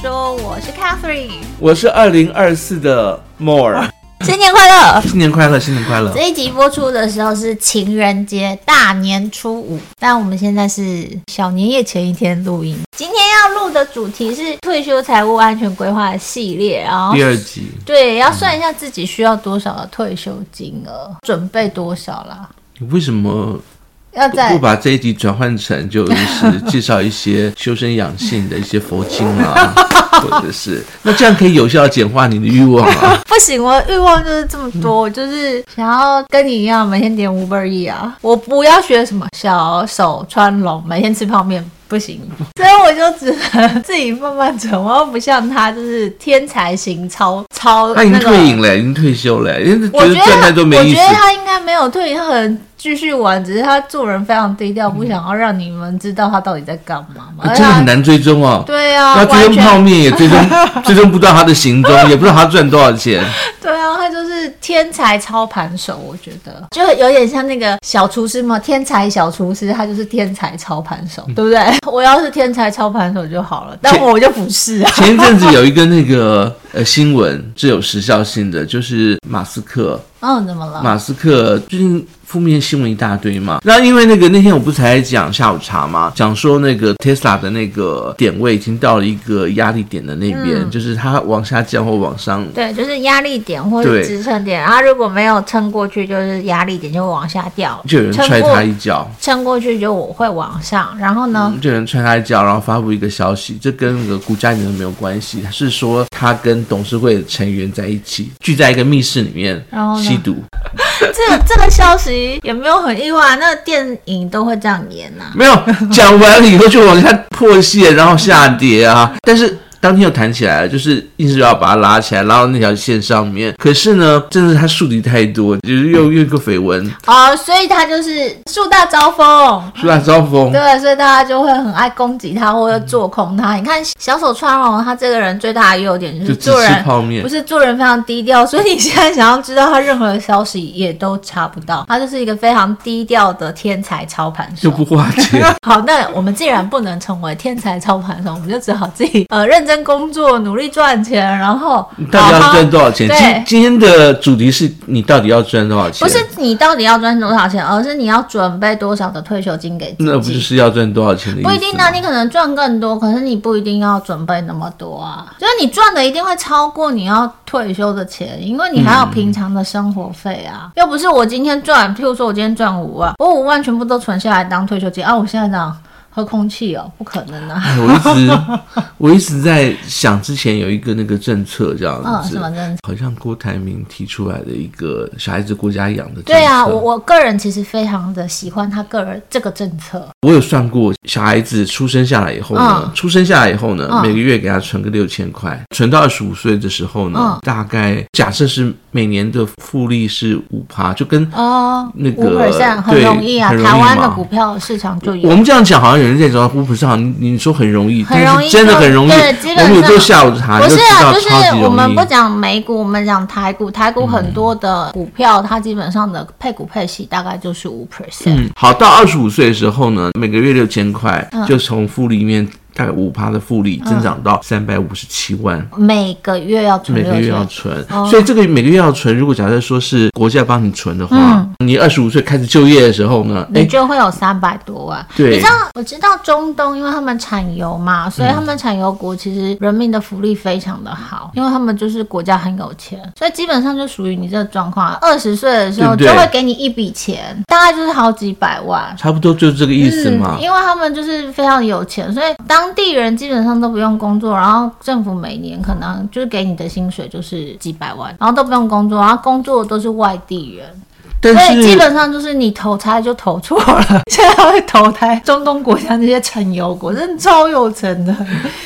说，我是 Catherine，我是二零二四的 More。新年快乐！新年快乐！新年快乐！这一集播出的时候是情人节大年初五，但我们现在是小年夜前一天录音。今天要录的主题是退休财务安全规划系列，然后第二集，对，要算一下自己需要多少的退休金额，准备多少啦？你为什么？要在不把这一集转换成就是 介绍一些修身养性的一些佛经啊，或者是那这样可以有效简化你的欲望啊？不行，我的欲望就是这么多，我就是想要跟你一样每天点五百亿啊，我不要学什么小手穿龙，每天吃泡面。不行，所以我就只能自己慢慢存。我又不像他，就是天才型超超、那个。他已经退隐了，已经退休了，因为我觉得他，我觉得他应该没有退隐，他可能继续玩，只是他做人非常低调，不想要让你们知道他到底在干嘛嘛。真的很难追踪哦。对啊，他追踪泡面也追踪追踪不到他的行踪，也不知道他赚多少钱。对啊，他就是天才操盘手，我觉得就有点像那个小厨师嘛，天才小厨师，他就是天才操盘手，对不对？我要是天才操盘手就好了，但我就不是啊。前一阵子有一个那个呃新闻最有时效性的，就是马斯克。嗯，怎么了？马斯克最近。负面新闻一大堆嘛，那因为那个那天我不是才讲下午茶嘛，讲说那个 Tesla 的那个点位已经到了一个压力点的那边，嗯、就是它往下降或往上。对，就是压力点或者支撑点，然后如果没有撑过去，就是压力点就会往下掉，就有人踹他一脚。撑过去就我会往上，然后呢，嗯、就有人踹他一脚，然后发布一个消息，这跟那个股价一点都没有关系，他是说他跟董事会的成员在一起聚在一个密室里面吸毒。这个这个消息也没有很意外，那个电影都会这样演呐、啊。没有讲完了以后就往下破线，然后下跌啊，但是。当天又弹起来了，就是硬是要把它拉起来，拉到那条线上面。可是呢，真的是他树敌太多，就是又又一个绯闻哦，所以他就是树大招风，树大招风。对，所以大家就会很爱攻击他或者做空他。嗯、你看小手川龙，他这个人最大的优点就是做人泡面，不是做人非常低调，所以你现在想要知道他任何的消息也都查不到。他就是一个非常低调的天才操盘手，就不花钱。好，那我们既然不能成为天才操盘手，我们就只好自己呃认。认真工作，努力赚钱，然后你到底要赚多少钱？今今天的主题是你到底要赚多少钱？不是你到底要赚多少钱，而是你要准备多少的退休金给自己。那不就是要赚多少钱的意思？不一定啊，你可能赚更多，可是你不一定要准备那么多啊。就是你赚的一定会超过你要退休的钱，因为你还有平常的生活费啊。嗯、又不是我今天赚，譬如说我今天赚五万，我五万全部都存下来当退休金啊。我现在这样。喝空气哦，不可能啊！我一直 我一直在想，之前有一个那个政策这样子，嗯，什么政策？好像郭台铭提出来的一个小孩子国家养的政策。对啊，我我个人其实非常的喜欢他个人这个政策。我有算过，小孩子出生下来以后呢，嗯、出生下来以后呢，嗯、每个月给他存个六千块，存到二十五岁的时候呢，嗯、大概假设是每年的复利是五趴，就跟哦那个很容易啊，易台湾的股票市场就有。我们这样讲好像有。人在找五普上，你你说很容易，很容易，真的很容易。对，基本上我们有做下午茶，不是啊，就就是我们不讲美股，我们讲台股。台股很多的股票，嗯、它基本上的配股配息大概就是五 percent。嗯，好，到二十五岁的时候呢，每个月六千块，就从复利里面。大概五趴的复利增长到三百五十七万，每个月要存，每个月要存，所以这个每个月要存。如果假设说是国家帮你存的话，你二十五岁开始就业的时候呢，你就会有三百多万。对，你知道我知道中东，因为他们产油嘛，所以他们产油国其实人民的福利非常的好，因为他们就是国家很有钱，所以基本上就属于你这个状况。二十岁的时候就会给你一笔钱，大概就是好几百万，差不多就是这个意思嘛。因为他们就是非常有钱，所以当当地人基本上都不用工作，然后政府每年可能就是给你的薪水就是几百万，然后都不用工作，然后工作都是外地人。所以基本上就是你投胎就投错了，现在会投胎中东国家那些产油国，真的超有钱的。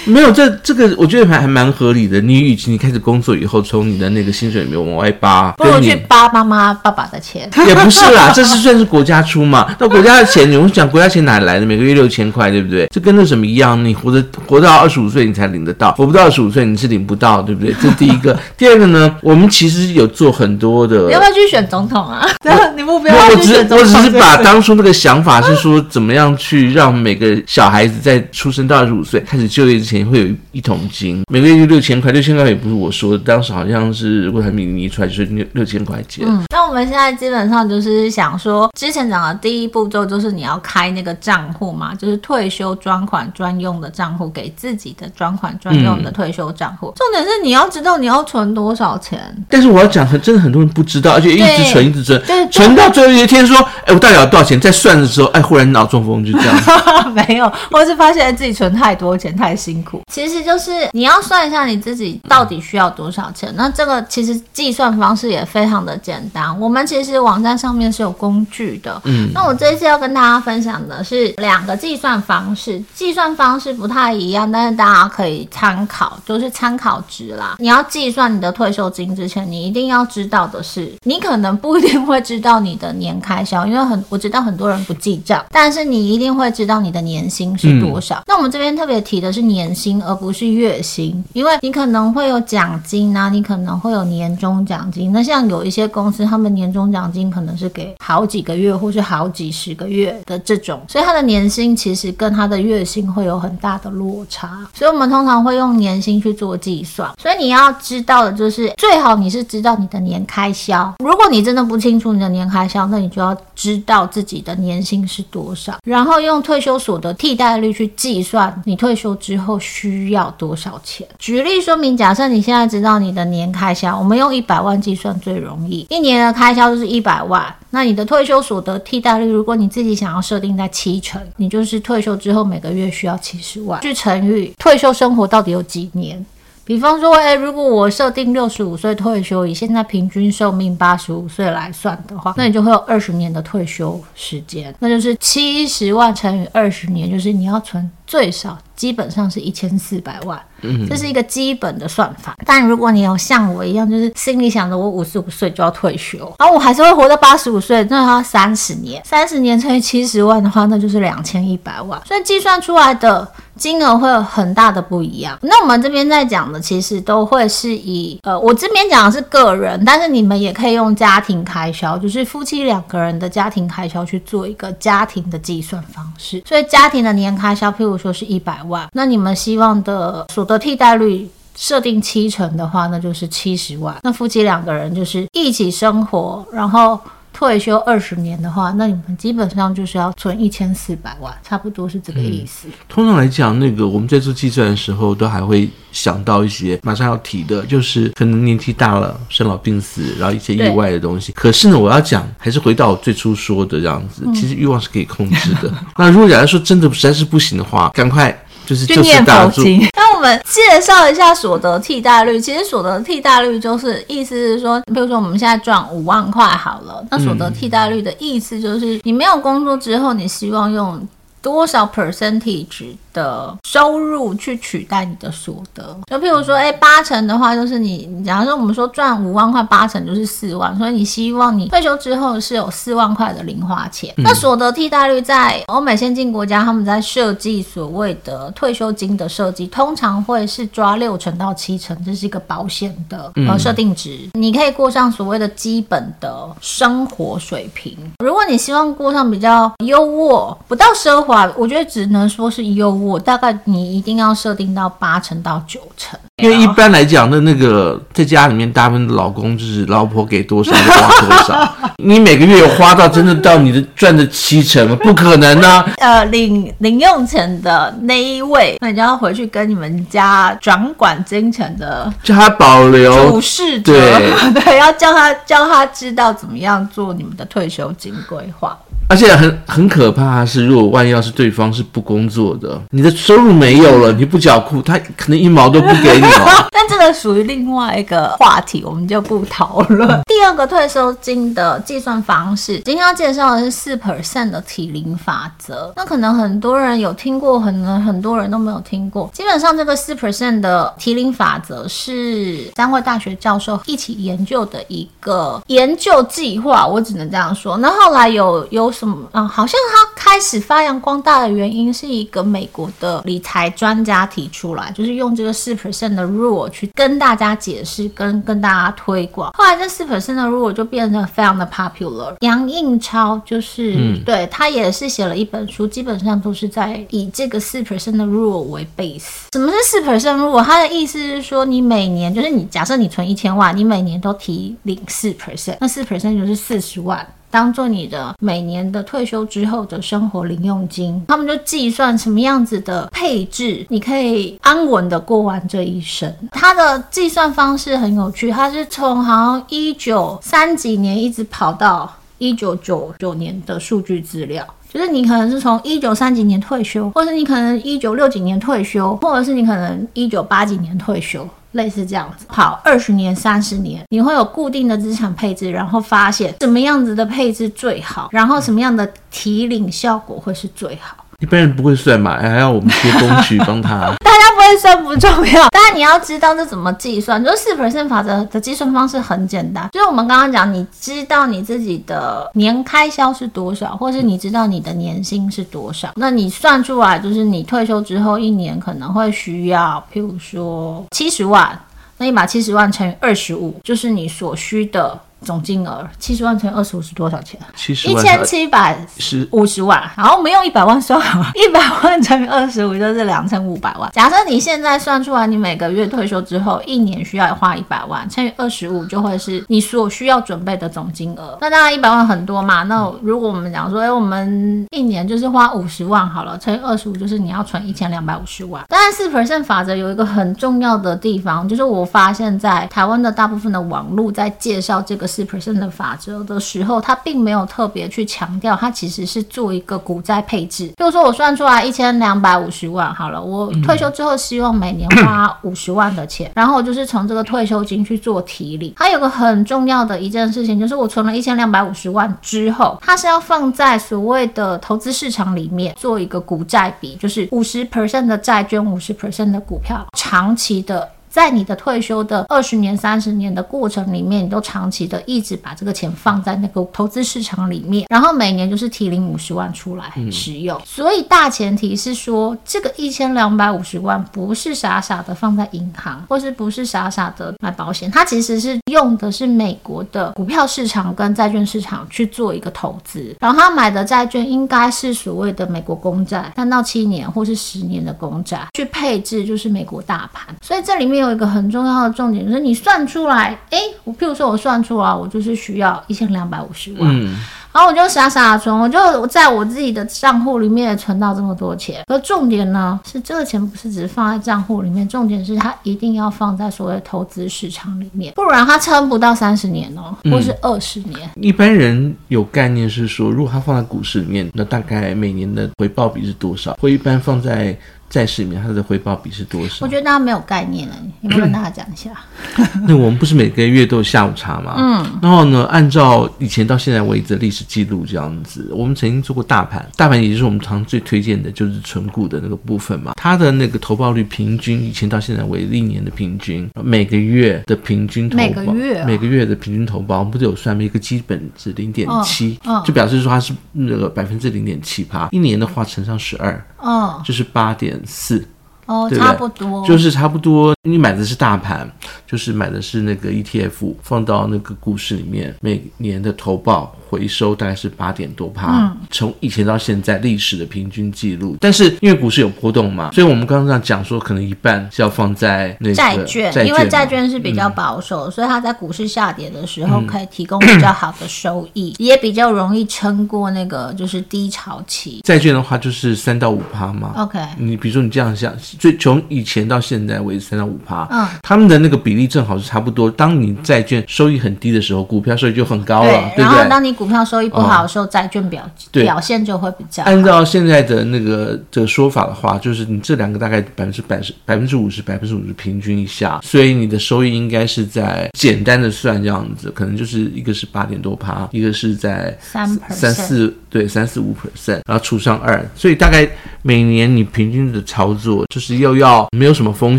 没有这这个，我觉得还还蛮合理的。你与其你开始工作以后，从你的那个薪水里面往外扒，不如去扒妈妈爸爸的钱。也不是啦，这是算是国家出嘛。那国家的钱，你们讲国家钱哪来的？每个月六千块，对不对？这跟那什么一样？你活着活到二十五岁你才领得到，活不到二十五岁你是领不到，对不对？这第一个。第二个呢，我们其实有做很多的。你要不要去选总统啊？你目标我只我只是把 当初那个想法是说，怎么样去让每个小孩子在出生到二十五岁开始就业之前会有一桶金，每个月就六千块，六千块也不是我说的，当时好像是郭台铭一出来就是六六千块钱。嗯，那我们现在基本上就是想说，之前讲的第一步骤就是你要开那个账户嘛，就是退休专款专用的账户，给自己的专款专用的退休账户。嗯、重点是你要知道你要存多少钱。但是我要讲，很真的很多人不知道，而且一直存一直存，存到最后一天说，哎，我到底要多少钱？在算的时候，哎，忽然脑中风就这样。没有，或是发现自己存太多钱太辛苦。其实就是你要算一下你自己到底需要多少钱。那这个其实计算方式也非常的简单。我们其实网站上面是有工具的。嗯。那我这一次要跟大家分享的是两个计算方式，计算方式不太一样，但是大家可以参考，就是参考值啦。你要计算你的退休金之前，你一定要知道的是，你可能不一定会知道你的年开销，因为很我知道很多人不记账，但是你一定会知道你的年薪是多少。嗯、那我们这边特别提的是年薪，而不是月薪，因为你可能会有奖金啊，你可能会有年终奖金。那像有一些公司，他们年终奖金可能是给好几个月或是好几十个月的这种，所以他的年薪其实跟他的月薪会有很大的落差。所以我们通常会用年薪去做计算。所以你要知道的就是，最好你是知道你的年开销。如果你真的不清楚你的年开销，那你就要知道自己的年薪是多少，然后用退休所得替代率去计算你退休之后需要多少钱。举例说明，假设你现在知道你的年开销，我们用一百万计算最容易，一年的开销就是一百万。那你的退休所得替代率，如果你自己想要设定在七成，你就是退休之后每个月需要七十万，去乘以退休生活到底有几年。比方说，哎，如果我设定六十五岁退休，以现在平均寿命八十五岁来算的话，那你就会有二十年的退休时间，那就是七十万乘以二十年，就是你要存最少基本上是一千四百万。嗯，这是一个基本的算法。但如果你有像我一样，就是心里想着我五十五岁就要退休，然后我还是会活到八十五岁，那要三十年，三十年乘以七十万的话，那就是两千一百万。所以计算出来的。金额会有很大的不一样。那我们这边在讲的，其实都会是以呃，我这边讲的是个人，但是你们也可以用家庭开销，就是夫妻两个人的家庭开销去做一个家庭的计算方式。所以家庭的年开销，譬如说是一百万，那你们希望的所得替代率设定七成的话，那就是七十万。那夫妻两个人就是一起生活，然后。退休二十年的话，那你们基本上就是要存一千四百万，差不多是这个意思。嗯、通常来讲，那个我们在做计算的时候，都还会想到一些马上要提的，就是可能年纪大了，生老病死，然后一些意外的东西。可是呢，我要讲，还是回到我最初说的这样子，其实欲望是可以控制的。嗯、那如果假如说真的实在是不行的话，赶快。就是去念佛经。那我们介绍一下所得替代率。其实所得替代率就是意思是说，比如说我们现在赚五万块好了，那所得替代率的意思就是，你没有工作之后，你希望用多少 percentage 的收入去取代你的所得，就譬如说，哎，八成的话就是你，假如说我们说赚五万块，八成就是四万，所以你希望你退休之后是有四万块的零花钱。嗯、那所得替代率在欧美先进国家，他们在设计所谓的退休金的设计，通常会是抓六成到七成，这是一个保险的呃设定值，嗯、你可以过上所谓的基本的生活水平。如果你希望过上比较优渥，不到奢华，我觉得只能说是优。渥大概你一定要设定到八成到九成，因为一般来讲的那个在家里面，大部分的老公就是老婆给多少就花多少，你每个月有花到真的到你的赚的七成吗？不可能呢、啊。呃，领零用钱的那一位，那你就要回去跟你们家掌管金钱的，叫他保留主事者，对 对，要叫他叫他知道怎么样做你们的退休金规划。而且很很可怕的是，如果万一要是对方是不工作的，你的收入没有了，你不缴库，他可能一毛都不给你哦。但这个属于另外一个话题，我们就不讨论。嗯、第二个退休金的计算方式，今天要介绍的是四 percent 的提领法则。那可能很多人有听过，可能很多人都没有听过。基本上，这个四 percent 的提领法则是三位大学教授一起研究的一个研究计划，我只能这样说。那后来有有。什么啊？好像他开始发扬光大的原因是一个美国的理财专家提出来，就是用这个四 percent 的 rule 去跟大家解释，跟跟大家推广。后来这四 percent 的 rule 就变成非常的 popular。杨应超就是，嗯、对，他也是写了一本书，基本上都是在以这个四 percent 的 rule 为 base。什么是四 percent rule？他的意思是说，你每年就是你假设你存一千万，你每年都提领四 percent，那四 percent 就是四十万。当做你的每年的退休之后的生活零用金，他们就计算什么样子的配置，你可以安稳的过完这一生。它的计算方式很有趣，它是从好像一九三几年一直跑到一九九九年的数据资料，就是你可能是从一九三几年退休，或者你可能一九六几年退休，或者是你可能一九八几年退休。类似这样子，好，二十年、三十年，你会有固定的资产配置，然后发现什么样子的配置最好，然后什么样的提领效果会是最好。一般人不会算嘛，还要我们贴工具帮他。大家不会算不重要，但你要知道这怎么计算。就是四百分法则的计算方式很简单，就是我们刚刚讲，你知道你自己的年开销是多少，或是你知道你的年薪是多少，那你算出来就是你退休之后一年可能会需要，譬如说七十万，那你把七十万乘以二十五，就是你所需的。总金额七十万乘以二十五是多少钱？七十万，一千七百五十万。然后，我们用一百万算好，一百万乘以二十五就是两千五百万。假设你现在算出来，你每个月退休之后一年需要花一百万，乘以二十五就会是你所需要准备的总金额。那当然一百万很多嘛。那如果我们讲说，哎，我们一年就是花五十万好了，乘以二十五就是你要存一千两百五十万。当然四 percent 法则有一个很重要的地方，就是我发现在台湾的大部分的网络在介绍这个。四 percent 的法则的时候，他并没有特别去强调，他其实是做一个股债配置。比如说，我算出来一千两百五十万，好了，我退休之后希望每年花五十万的钱，然后就是从这个退休金去做提领。还有个很重要的一件事情，就是我存了一千两百五十万之后，它是要放在所谓的投资市场里面做一个股债比，就是五十 percent 的债券，五十 percent 的股票，长期的。在你的退休的二十年、三十年的过程里面，你都长期的一直把这个钱放在那个投资市场里面，然后每年就是提领五十万出来使用。嗯、所以大前提是说，这个一千两百五十万不是傻傻的放在银行，或是不是傻傻的买保险，它其实是用的是美国的股票市场跟债券市场去做一个投资。然后他买的债券应该是所谓的美国公债，三到七年或是十年的公债去配置，就是美国大盘。所以这里面。有一个很重要的重点，就是你算出来，哎，我譬如说我算出来，我就是需要一千两百五十万，嗯，然后我就傻傻的存，我就在我自己的账户里面存到这么多钱。而重点呢，是这个钱不是只是放在账户里面，重点是它一定要放在所谓投资市场里面，不然它撑不到三十年哦，或是二十年。嗯，一般人有概念是说，如果它放在股市里面，那大概每年的回报比是多少？会一般放在。在市里面，它的回报比是多少？我觉得大家没有概念了，你要不要跟大家讲一下？那我们不是每个月都有下午茶吗？嗯，然后呢，按照以前到现在为止的历史记录这样子，我们曾经做过大盘，大盘也就是我们常最推荐的就是存股的那个部分嘛。它的那个投报率平均，以前到现在为历年的平均，每个月的平均投报，每个月、啊、每个月的平均投报，我们不是有算一个基本值零点七，就表示说它是那个百分之零点七趴，一年的话乘上十二。嗯，就是八点四，哦，差不多，就是差不多。你买的是大盘，就是买的是那个 ETF，放到那个股市里面，每年的投报回收大概是八点多趴，嗯，从以前到现在历史的平均记录。但是因为股市有波动嘛，所以我们刚刚这样讲说，可能一半是要放在那个债券，因为债券是比较保守，嗯，所以它在股市下跌的时候可以提供比较好的收益，嗯，也比较容易撑过那个就是低潮期。债券的话就是三到五趴嘛。OK，你比如说你这样想，最从以前到现在为止三到五。五趴，嗯，他们的那个比例正好是差不多。当你债券收益很低的时候，股票收益就很高了，对，对不对？然后当你股票收益不好的时候，债券表表现就会比较。按照现在的那个这个说法的话，就是你这两个大概百分之百十百分之五十，百分之五十平均一下，所以你的收益应该是在简单的算这样子，可能就是一个是八点多趴，一个是在三三四对三四五 percent，然后除上二，所以大概每年你平均的操作就是又要没有什么风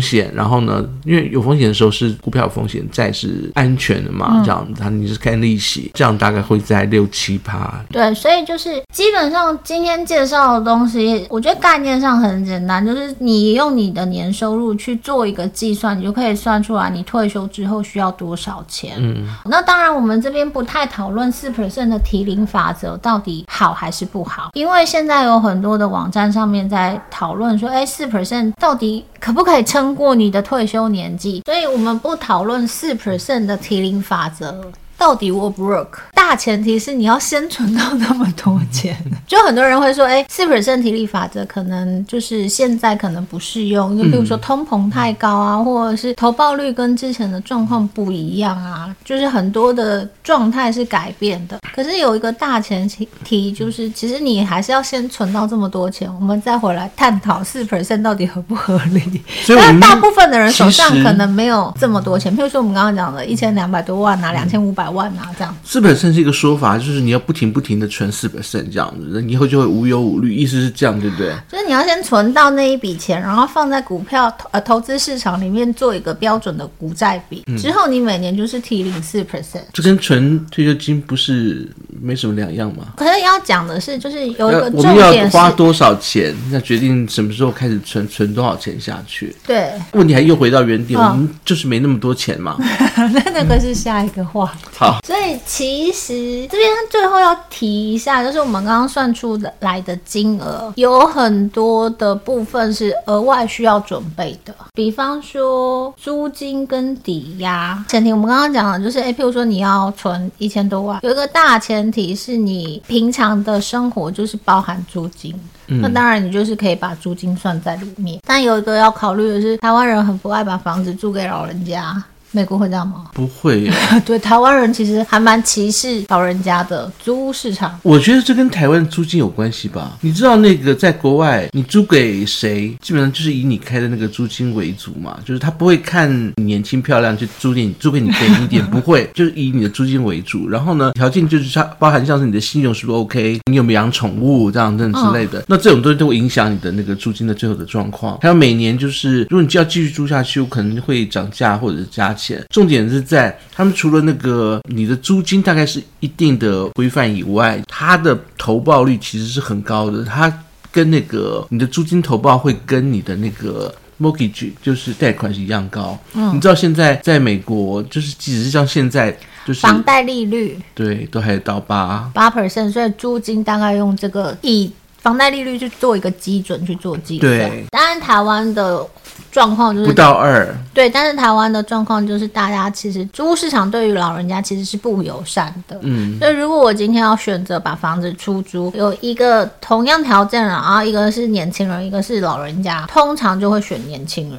险，然后呢，因为有风险的时候是股票有风险，债是安全的嘛，嗯、这样子，它你是看利息，这样大概会在六七趴。对，所以就是基本上今天介绍的东西，我觉得概念上很简单，就是你用你的年收入去做一个计算，你就可以算出来你退休之后需要多少钱。嗯，那当然我们这边不太讨论四 percent 的提零法则到底好还是不好，因为现在有很多的网站上面面在讨论说，哎，四 percent 到底可不可以撑过你的退休年纪？所以我们不讨论四 percent 的提领法则。到底 work 不 work？大前提是你要先存到那么多钱。就很多人会说，哎，四 percent 提领法则可能就是现在可能不适用，就比如说通膨太高啊，或者是投报率跟之前的状况不一样啊，就是很多的状态是改变的。可是有一个大前提，就是其实你还是要先存到这么多钱，我们再回来探讨四 percent 到底合不合理。所以大部分的人手上可能没有这么多钱，譬如说我们刚刚讲的一千两百多万啊，两千五百。百万啊，这样四百分是一个说法，就是你要不停不停的存四百分这样子，你以后就会无忧无虑。意思是这样，对不对？就是你要先存到那一笔钱，然后放在股票呃投资市场里面做一个标准的股债比，之后你每年就是提领四 percent，这跟存退休金不是没什么两样吗？可是要讲的是，就是有一个重点是，我们要花多少钱，那决定什么时候开始存，存多少钱下去。对，问题还又回到原点，我们就是没那么多钱嘛。那那个是下一个话题。好，所以其实这边最后要提一下，就是我们刚刚算出来的金额，有很多的部分是额外需要准备的，比方说租金跟抵押。前提我们刚刚讲的就是，哎，譬如说你要存一千多万，有一个大前提是你平常的生活就是包含租金，嗯、那当然你就是可以把租金算在里面。但有一个要考虑的是，台湾人很不爱把房子租给老人家。美国会这样吗？不会。对，台湾人其实还蛮歧视老人家的租屋市场。我觉得这跟台湾租金有关系吧？你知道那个在国外，你租给谁，基本上就是以你开的那个租金为主嘛，就是他不会看你年轻漂亮就租给你，租给你便宜一点，不会，就是以你的租金为主。然后呢，条件就是它包含像是你的信用是不是 OK，你有没有养宠物这样这样之类的。哦、那这种东西都会影响你的那个租金的最后的状况。还有每年就是，如果你就要继续租下去，有可能会涨价或者是加钱。重点是在他们除了那个你的租金大概是一定的规范以外，它的投报率其实是很高的。它跟那个你的租金投报会跟你的那个 mortgage 就是贷款是一样高。嗯，你知道现在在美国，就是即使是像现在，就是房贷利率对都还到八八 percent，所以租金大概用这个以房贷利率去做一个基准去做计算。对，当然台湾的。状况就是不到二，对，但是台湾的状况就是大家其实租屋市场对于老人家其实是不友善的，嗯，所以如果我今天要选择把房子出租，有一个同样条件，然后一个是年轻人，一个是老人家，通常就会选年轻人，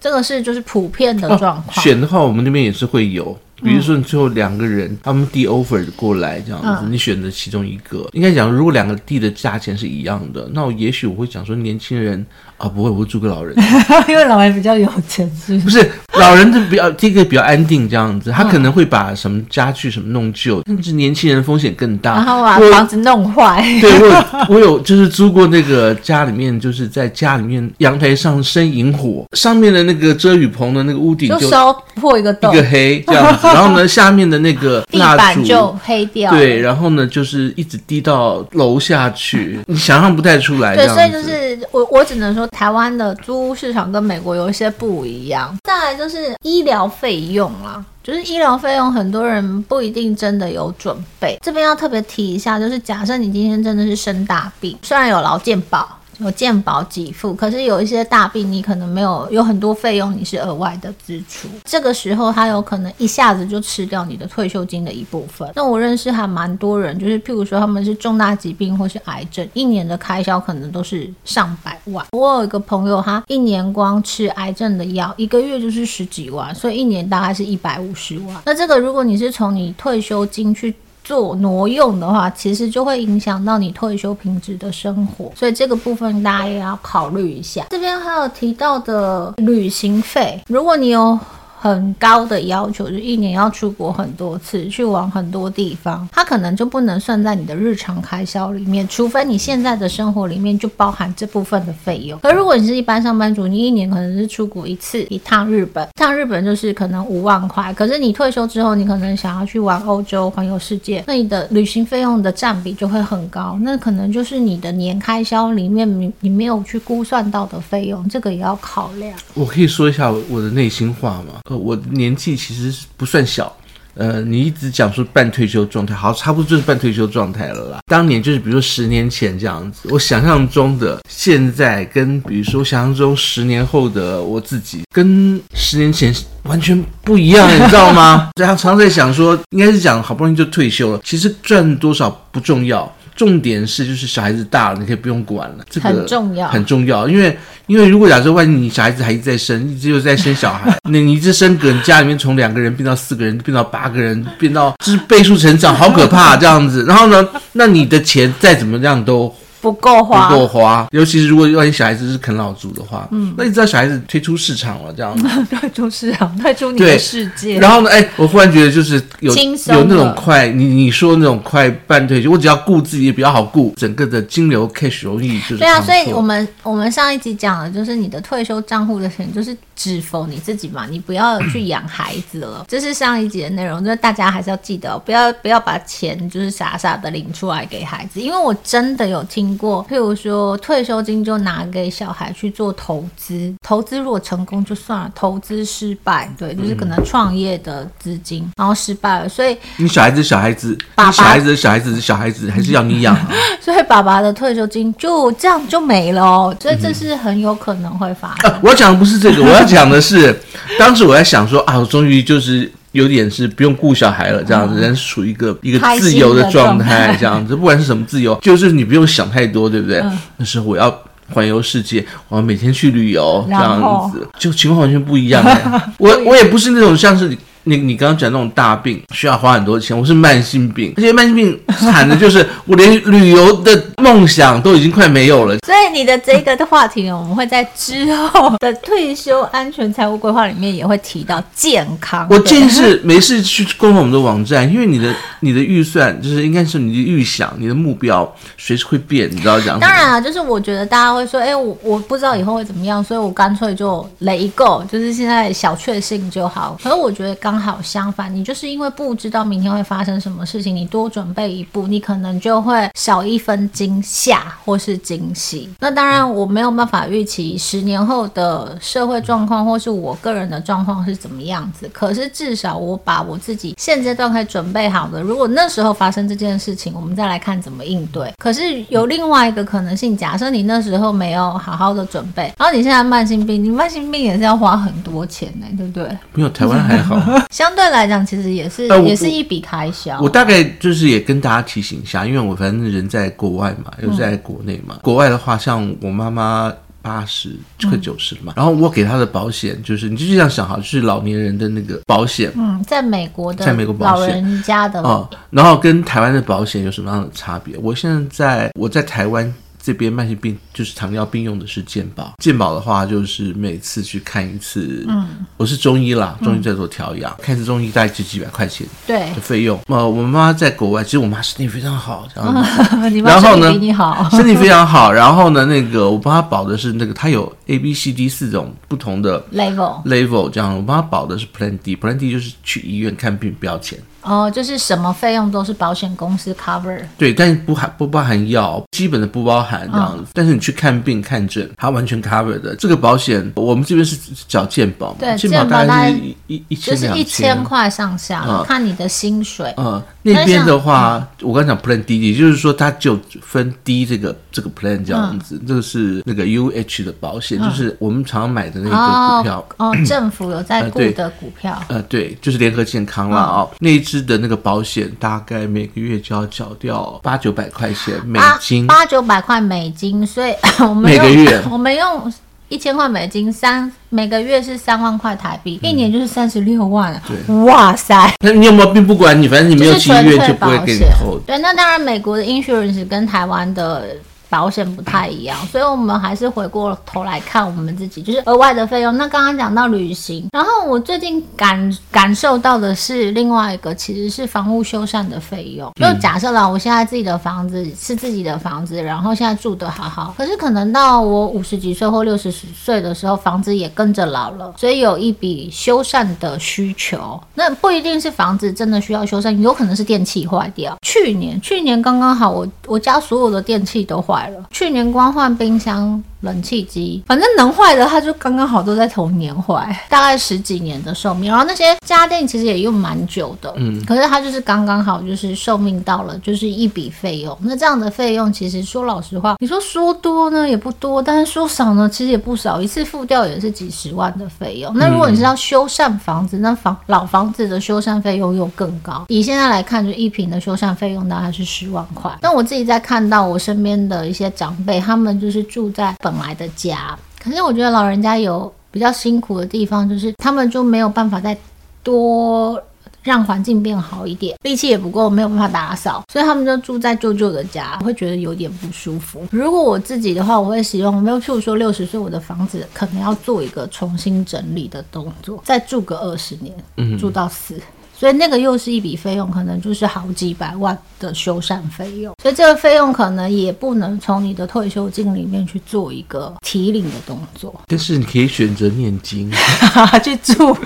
这个是就是普遍的状况。哦，选的话，我们那边也是会有。比如说，你最后两个人，他们递 offer 过来这样子，嗯、你选择其中一个。应该讲，如果两个递的价钱是一样的，那我也许我会讲说，年轻人啊，不会，我会租个老人，因为老人比较有钱，是不是？不是，老人的比较第一个比较安定这样子，他可能会把什么家具什么弄旧，甚至年轻人风险更大，然后把房子弄坏。对，我有 我有就是租过那个家里面，就是在家里面阳台上生萤火，上面的那个遮雨棚的那个屋顶就烧破一个洞，一个黑这样子。然后呢，下面的那个 地板就黑掉。对，然后呢，就是一直滴到楼下去，你想象不太出来。对，所以就是我，我只能说，台湾的租屋市场跟美国有一些不一样。再来就是医疗费用啦，就是医疗费用，很多人不一定真的有准备。这边要特别提一下，就是假设你今天真的是生大病，虽然有劳健保。有健保给付，可是有一些大病你可能没有，有很多费用你是额外的支出。这个时候他有可能一下子就吃掉你的退休金的一部分。那我认识还蛮多人，就是譬如说他们是重大疾病或是癌症，一年的开销可能都是上百万。我有一个朋友，他一年光吃癌症的药，一个月就是十几万，所以一年大概是一百五十万。那这个如果你是从你退休金去做挪用的话，其实就会影响到你退休品质的生活，所以这个部分大家也要考虑一下。这边还有提到的旅行费，如果你有很高的要求，就一年要出国很多次，去玩很多地方，它可能就不能算在你的日常开销里面，除非你现在的生活里面就包含这部分的费用。可如果你是一般上班族，你一年可能是出国一次，一趟日本，一趟日本就是可能五万块。可是你退休之后，你可能想要去玩欧洲、环游世界，那你的旅行费用的占比就会很高，那可能就是你的年开销里面你你没有去估算到的费用，这个也要考量。我可以说一下我的内心话吗？我年纪其实不算小。呃，你一直讲说半退休状态，好，差不多就是半退休状态了啦。当年就是比如说十年前这样子，我想象中的现在跟比如说想象中十年后的我自己，跟十年前完全不一样，你知道吗？这样常在想说，应该是讲好不容易就退休了，其实赚多少不重要。重点是，就是小孩子大了，你可以不用管了，这个很重要，很重要。因为，因为如果假设万一你小孩子还一直在生，一直又在生小孩，那你一直升格，你家里面从两个人变到四个人，变到八个人，变到就是倍数成长，好可怕这样子。然后呢，那你的钱再怎么样都。不够花，不够花，尤其是如果万一小孩子是啃老族的话，嗯，那你知道小孩子退出市场了，这样子，退出市场，退出你的世界。然后呢，哎，我忽然觉得就是有有那种快，你你说那种快半退休，我只要顾自己也比较好顾，整个的金流 cash 容易就是。对啊，所以我们我们上一集讲了就是你的退休账户的钱，就是只否你自己嘛，你不要去养孩子了。这是上一集的内容，就是大家还是要记得，不要不要把钱就是傻傻的领出来给孩子，因为我真的有听。过，譬如说退休金就拿给小孩去做投资，投资如果成功就算了，投资失败，对，就是可能创业的资金，嗯、然后失败了，所以你小孩子小孩子，爸爸小孩子小孩子小孩子还是要你养、啊，所以爸爸的退休金就这样就没了哦，所以这是很有可能会发生。嗯 啊、我要讲的不是这个，我要讲的是，当时我在想说啊，我终于就是。有点是不用顾小孩了，这样子，人处于一个一个自由的状态，这样子，不管是什么自由，就是你不用想太多，对不对？嗯、那时候我要环游世界，我要每天去旅游，这样子，就情况完全不一样欸。我我也不是那种像是。你你刚刚讲那种大病需要花很多钱，我是慢性病，而且慢性病惨的就是 我连旅游的梦想都已经快没有了。所以你的这个的话题呢，我们会在之后的退休安全财务规划里面也会提到健康。我建议是没事去逛逛我们的网站，因为你的你的预算就是应该是你的预想，你的目标随时会变，你知道这样。当然啊，就是我觉得大家会说，哎，我我不知道以后会怎么样，所以我干脆就 it go，就是现在小确幸就好。可是我觉得刚。刚好相反，你就是因为不知道明天会发生什么事情，你多准备一步，你可能就会少一分惊吓或是惊喜。那当然，我没有办法预期十年后的社会状况或是我个人的状况是怎么样子。可是至少我把我自己现阶段可以准备好的，如果那时候发生这件事情，我们再来看怎么应对。可是有另外一个可能性，假设你那时候没有好好的准备，然后你现在慢性病，你慢性病也是要花很多钱呢，对不对？没有，台湾还好。相对来讲，其实也是、呃、也是一笔开销。我大概就是也跟大家提醒一下，因为我反正人在国外嘛，又在国内嘛。嗯、国外的话，像我妈妈八十快九十了嘛，嗯、然后我给她的保险就是，你就这样想哈，就是老年人的那个保险。嗯，在美国的，在美国老人家的哦、嗯，然后跟台湾的保险有什么样的差别？我现在在我在台湾。这边慢性病就是糖尿病用的是健保，健保的话就是每次去看一次，嗯，我是中医啦，中医在做调养，嗯、看一次中医大概就几百块钱，对，的费用。呃，我妈妈在国外，其实我妈身体非常好，这样子，你妈身体比你好，身体非常好。然后呢，那个我帮她保的是那个，她有 A、B、C、D 四种不同的 level level，这样我帮她保的是 Plan D，Plan D 就是去医院看病不要钱。哦，就是什么费用都是保险公司 cover，对，但是不含不包含药，基本的不包含这样子。哦、但是你去看病看诊，它完全 cover 的。这个保险我们这边是缴健保，对，健保大概是一一一千就是一千块上下，嗯、看你的薪水。嗯，那边的话，嗯、我刚才讲 Plan D，也就是说它就分 D 这个这个 plan 这样子，嗯、这个是那个 UH 的保险，嗯、就是我们常常买的那个股票。哦，哦 政府有在雇的股票。呃，对，就是联合健康啦哦，那一支的那个保险大概每个月就要缴掉八九百块钱美金，八九百块美金，所以 我们每个月 我们用一千块美金三每个月是三万块台币，嗯、一年就是三十六万。对，哇塞！那你有没有并不管你，反正你没有去医院就不会给你投。对，那当然美国的 insurance 跟台湾的。保险不太一样，所以我们还是回过头来看我们自己，就是额外的费用。那刚刚讲到旅行，然后我最近感感受到的是另外一个，其实是房屋修缮的费用。就假设了，我现在自己的房子是自己的房子，然后现在住的好好，可是可能到我五十几岁或六十岁的时候，房子也跟着老了，所以有一笔修缮的需求。那不一定是房子真的需要修缮，有可能是电器坏掉。去年去年刚刚好，我我家所有的电器都坏去年光换冰箱。冷气机，反正能坏的，它就刚刚好都在同年坏，大概十几年的寿命。然后那些家电其实也用蛮久的，嗯，可是它就是刚刚好，就是寿命到了，就是一笔费用。那这样的费用，其实说老实话，你说说多呢也不多，但是说少呢其实也不少，一次付掉也是几十万的费用。那如果你是要修缮房子，那房老房子的修缮费用又更高。以现在来看，就一平的修缮费用大概是十万块。那我自己在看到我身边的一些长辈，他们就是住在本来的家，可是我觉得老人家有比较辛苦的地方，就是他们就没有办法再多让环境变好一点，力气也不够，没有办法打扫，所以他们就住在舅舅的家，我会觉得有点不舒服。如果我自己的话，我会希望，没有譬如说六十岁，我的房子可能要做一个重新整理的动作，再住个二十年，嗯，住到死。所以那个又是一笔费用，可能就是好几百万的修缮费用。所以这个费用可能也不能从你的退休金里面去做一个提领的动作。但是你可以选择念经，去住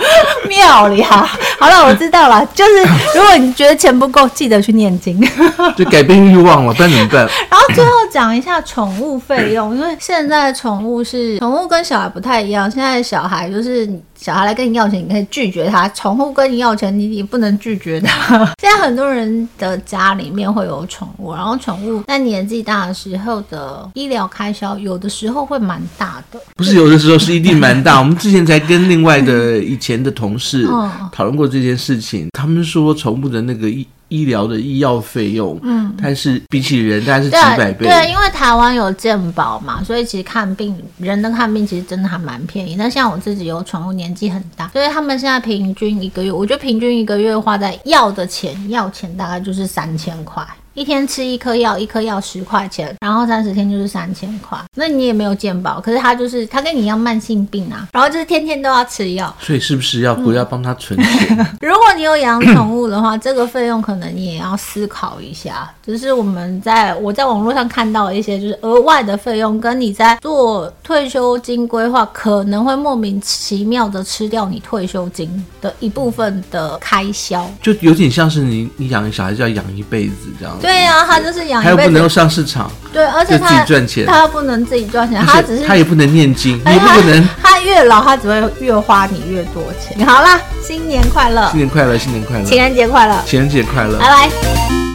庙里哈。好了，我知道了。就是如果你觉得钱不够，记得去念经，就改变欲望了。不然怎么办？然后最后讲一下宠物费用，因为现在宠物是宠物跟小孩不太一样。现在小孩就是小孩来跟你要钱，你可以拒绝他；宠物跟你要钱，你。你不能拒绝他。现在很多人的家里面会有宠物，然后宠物在年纪大的时候的医疗开销，有的时候会蛮大的。不是有的时候是一定蛮大。我们之前才跟另外的以前的同事 讨论过这件事情，他们说宠物的那个医医疗的医药费用，嗯，但是比起人大概是几百倍。对，对，因为台湾有健保嘛，所以其实看病人的看病其实真的还蛮便宜。那像我自己有宠物，年纪很大，所以他们现在平均一个月，我觉得平均一个月花在药的钱，药钱大概就是三千块。一天吃一颗药，一颗药十块钱，然后三十天就是三千块。那你也没有健保，可是他就是他跟你一样慢性病啊，然后就是天天都要吃药。所以是不是要不要帮他存钱？嗯、如果你有养宠物的话，这个费用可能你也要思考一下。就是我们在我在网络上看到一些就是额外的费用，跟你在做退休金规划可能会莫名其妙的吃掉你退休金的一部分的开销，就有点像是你你养一小孩就要养一辈子这样子。对呀、啊，他就是养，他又不能够上市场，对，而且他自己赚钱，他又不能自己赚钱，他只是他也不能念经，你也不能，他越老他只会越花你越多钱。好啦，新年快乐，新年快乐，新年快乐，情人节快乐，情人节快乐，拜拜。